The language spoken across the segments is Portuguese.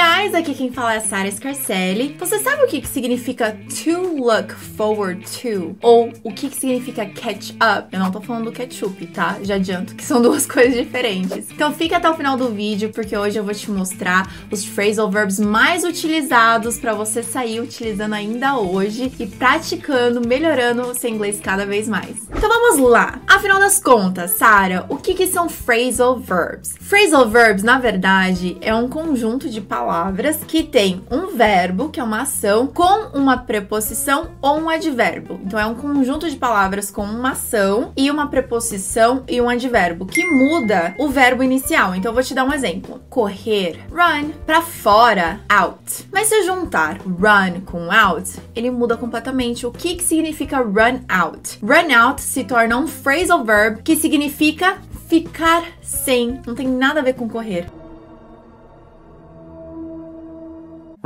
amiga. Guys, aqui quem fala é a Sarah Scarcelli. Você sabe o que, que significa to look forward to? Ou o que, que significa catch up? Eu não tô falando do ketchup, tá? Já adianto que são duas coisas diferentes. Então fica até o final do vídeo, porque hoje eu vou te mostrar os phrasal verbs mais utilizados para você sair utilizando ainda hoje e praticando, melhorando o seu inglês cada vez mais. Então vamos lá. Afinal das contas, Sarah, o que, que são phrasal verbs? Phrasal verbs, na verdade, é um conjunto de palavras que tem um verbo, que é uma ação, com uma preposição ou um advérbio. Então é um conjunto de palavras com uma ação e uma preposição e um advérbio que muda o verbo inicial. Então eu vou te dar um exemplo: correr, run, para fora, out. Mas se eu juntar run com out, ele muda completamente. O que, que significa run out? Run out se torna um phrasal verb que significa ficar sem. Não tem nada a ver com correr.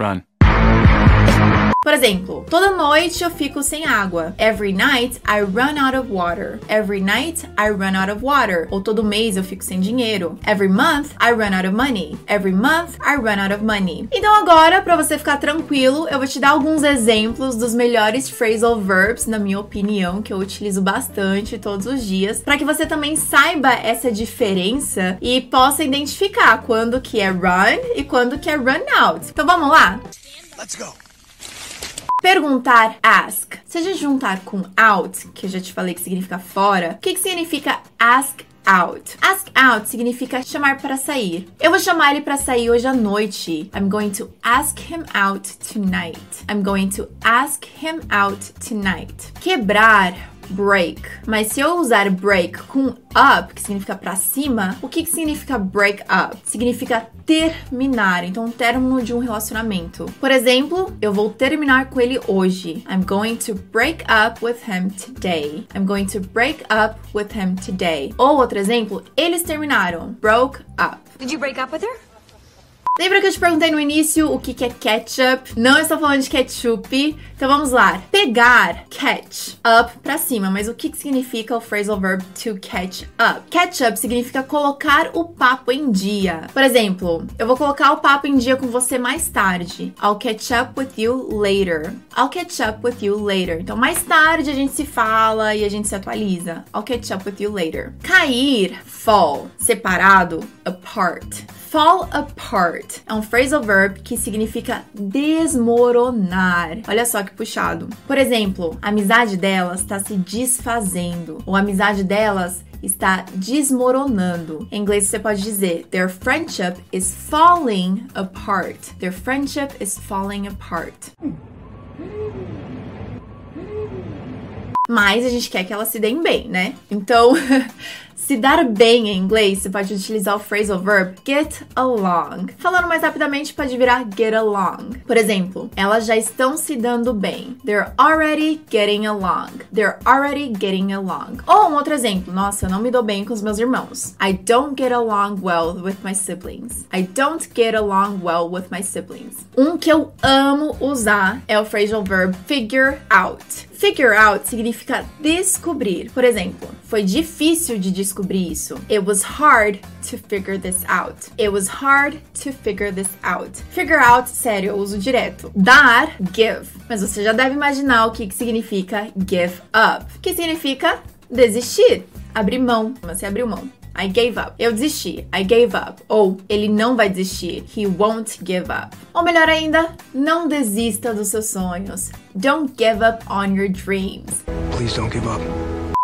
Run. Por exemplo, toda noite eu fico sem água. Every night I run out of water. Every night I run out of water. Ou todo mês eu fico sem dinheiro. Every month I run out of money. Every month I run out of money. Então agora, para você ficar tranquilo, eu vou te dar alguns exemplos dos melhores phrasal verbs, na minha opinião, que eu utilizo bastante todos os dias, para que você também saiba essa diferença e possa identificar quando que é run e quando que é run out. Então vamos lá? Let's go. Perguntar, ask. Se a gente juntar com out, que eu já te falei que significa fora, o que, que significa ask out. Ask out significa chamar para sair. Eu vou chamar ele para sair hoje à noite. I'm going to ask him out tonight. I'm going to ask him out tonight. Quebrar break. Mas se eu usar break com up, que significa para cima, o que, que significa break up? Significa terminar, então um término de um relacionamento. Por exemplo, eu vou terminar com ele hoje. I'm going to break up with him today. I'm going to break up with him today. Ou outro exemplo, eles terminaram. Broke up. Did you break up with her? Lembra que eu te perguntei no início o que, é ketchup? Não estou falando de ketchup. Então vamos lá. Pegar, catch, up pra cima. Mas o que, que significa o phrasal verb to catch up? Catch up significa colocar o papo em dia. Por exemplo, eu vou colocar o papo em dia com você mais tarde. I'll catch up with you later. I'll catch up with you later. Então mais tarde a gente se fala e a gente se atualiza. I'll catch up with you later. Cair, fall. Separado, apart. Fall apart é um phrasal verb que significa desmoronar. Olha só que puxado. Por exemplo, a amizade delas está se desfazendo, ou a amizade delas está desmoronando. Em inglês você pode dizer their friendship is falling apart. Their friendship is falling apart. Mas a gente quer que elas se deem bem, né? Então, Se dar bem em inglês, você pode utilizar o phrasal verb get along. Falando mais rapidamente, pode virar get along. Por exemplo, elas já estão se dando bem. They're already getting along. They're already getting along. Ou um outro exemplo, nossa, eu não me dou bem com os meus irmãos. I don't get along well with my siblings. I don't get along well with my siblings. Um que eu amo usar é o phrasal verb figure out. Figure out significa descobrir. Por exemplo, foi difícil de descobrir isso. It was hard to figure this out. It was hard to figure this out. Figure out, sério, eu uso direto. Dar, give. Mas você já deve imaginar o que, que significa give up. Que significa desistir, abrir mão. Você abriu mão. I gave up. Eu desisti. I gave up. Ou ele não vai desistir. He won't give up. Ou melhor ainda, não desista dos seus sonhos. Don't give up on your dreams. Please don't give up.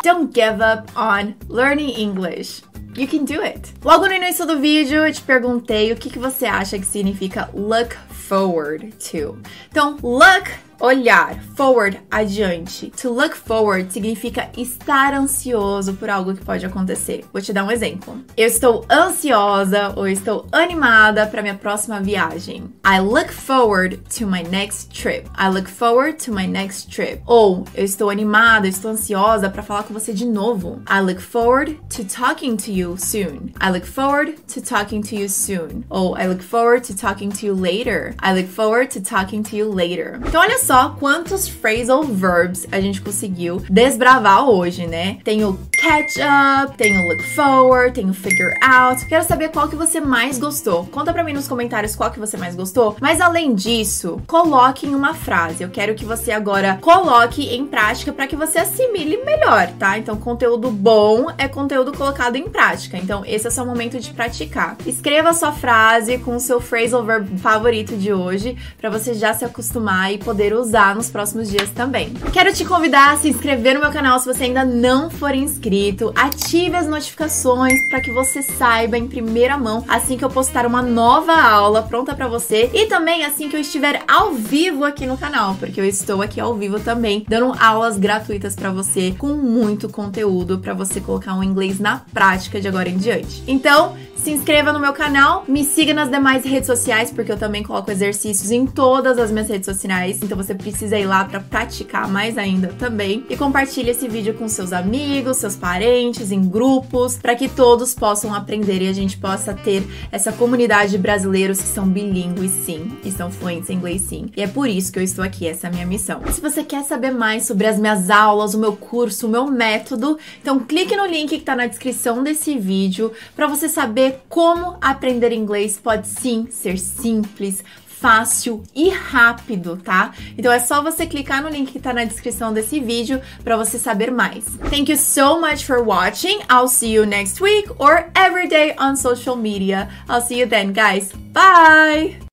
Don't give up on learning English. You can do it. Logo no início do vídeo, eu te perguntei o que, que você acha que significa look forward to. Então, look olhar, forward, adiante. To look forward significa estar ansioso por algo que pode acontecer. Vou te dar um exemplo. Eu estou ansiosa ou estou animada para minha próxima viagem. I look forward to my next trip. I look forward to my next trip. Ou eu estou animada, estou ansiosa para falar com você de novo. I look forward to talking to you soon. I look forward to talking to you soon. Ou I look forward to talking to you later. I look forward to talking to you later. Então olha só quantos phrasal verbs a gente conseguiu desbravar hoje, né? Tem o catch up, tem o look forward, tem o figure out. Quero saber qual que você mais gostou. Conta pra mim nos comentários qual que você mais gostou. Mas além disso, coloque em uma frase. Eu quero que você agora coloque em prática para que você assimile melhor, tá? Então, conteúdo bom é conteúdo colocado em prática. Então, esse é o seu momento de praticar. Escreva sua frase com o seu phrasal verb favorito de hoje para você já se acostumar e poder usar nos próximos dias também. Quero te convidar a se inscrever no meu canal se você ainda não for inscrito. Ative as notificações para que você saiba em primeira mão assim que eu postar uma nova aula pronta para você e também assim que eu estiver ao vivo aqui no canal, porque eu estou aqui ao vivo também dando aulas gratuitas para você com muito conteúdo para você colocar um inglês na prática de agora em diante. Então, se inscreva no meu canal, me siga nas demais redes sociais, porque eu também coloco exercícios em todas as minhas redes sociais, então você precisa ir lá para praticar mais ainda também. E compartilhe esse vídeo com seus amigos, seus parentes, em grupos, para que todos possam aprender e a gente possa ter essa comunidade de brasileiros que são bilíngues sim, e são fluentes em inglês sim. E é por isso que eu estou aqui, essa é a minha missão. Se você quer saber mais sobre as minhas aulas, o meu curso, o meu método, então clique no link que está na descrição desse vídeo para você saber como aprender inglês pode sim ser simples, fácil e rápido, tá? Então é só você clicar no link que tá na descrição desse vídeo para você saber mais. Thank you so much for watching. I'll see you next week or every day on social media. I'll see you then, guys. Bye!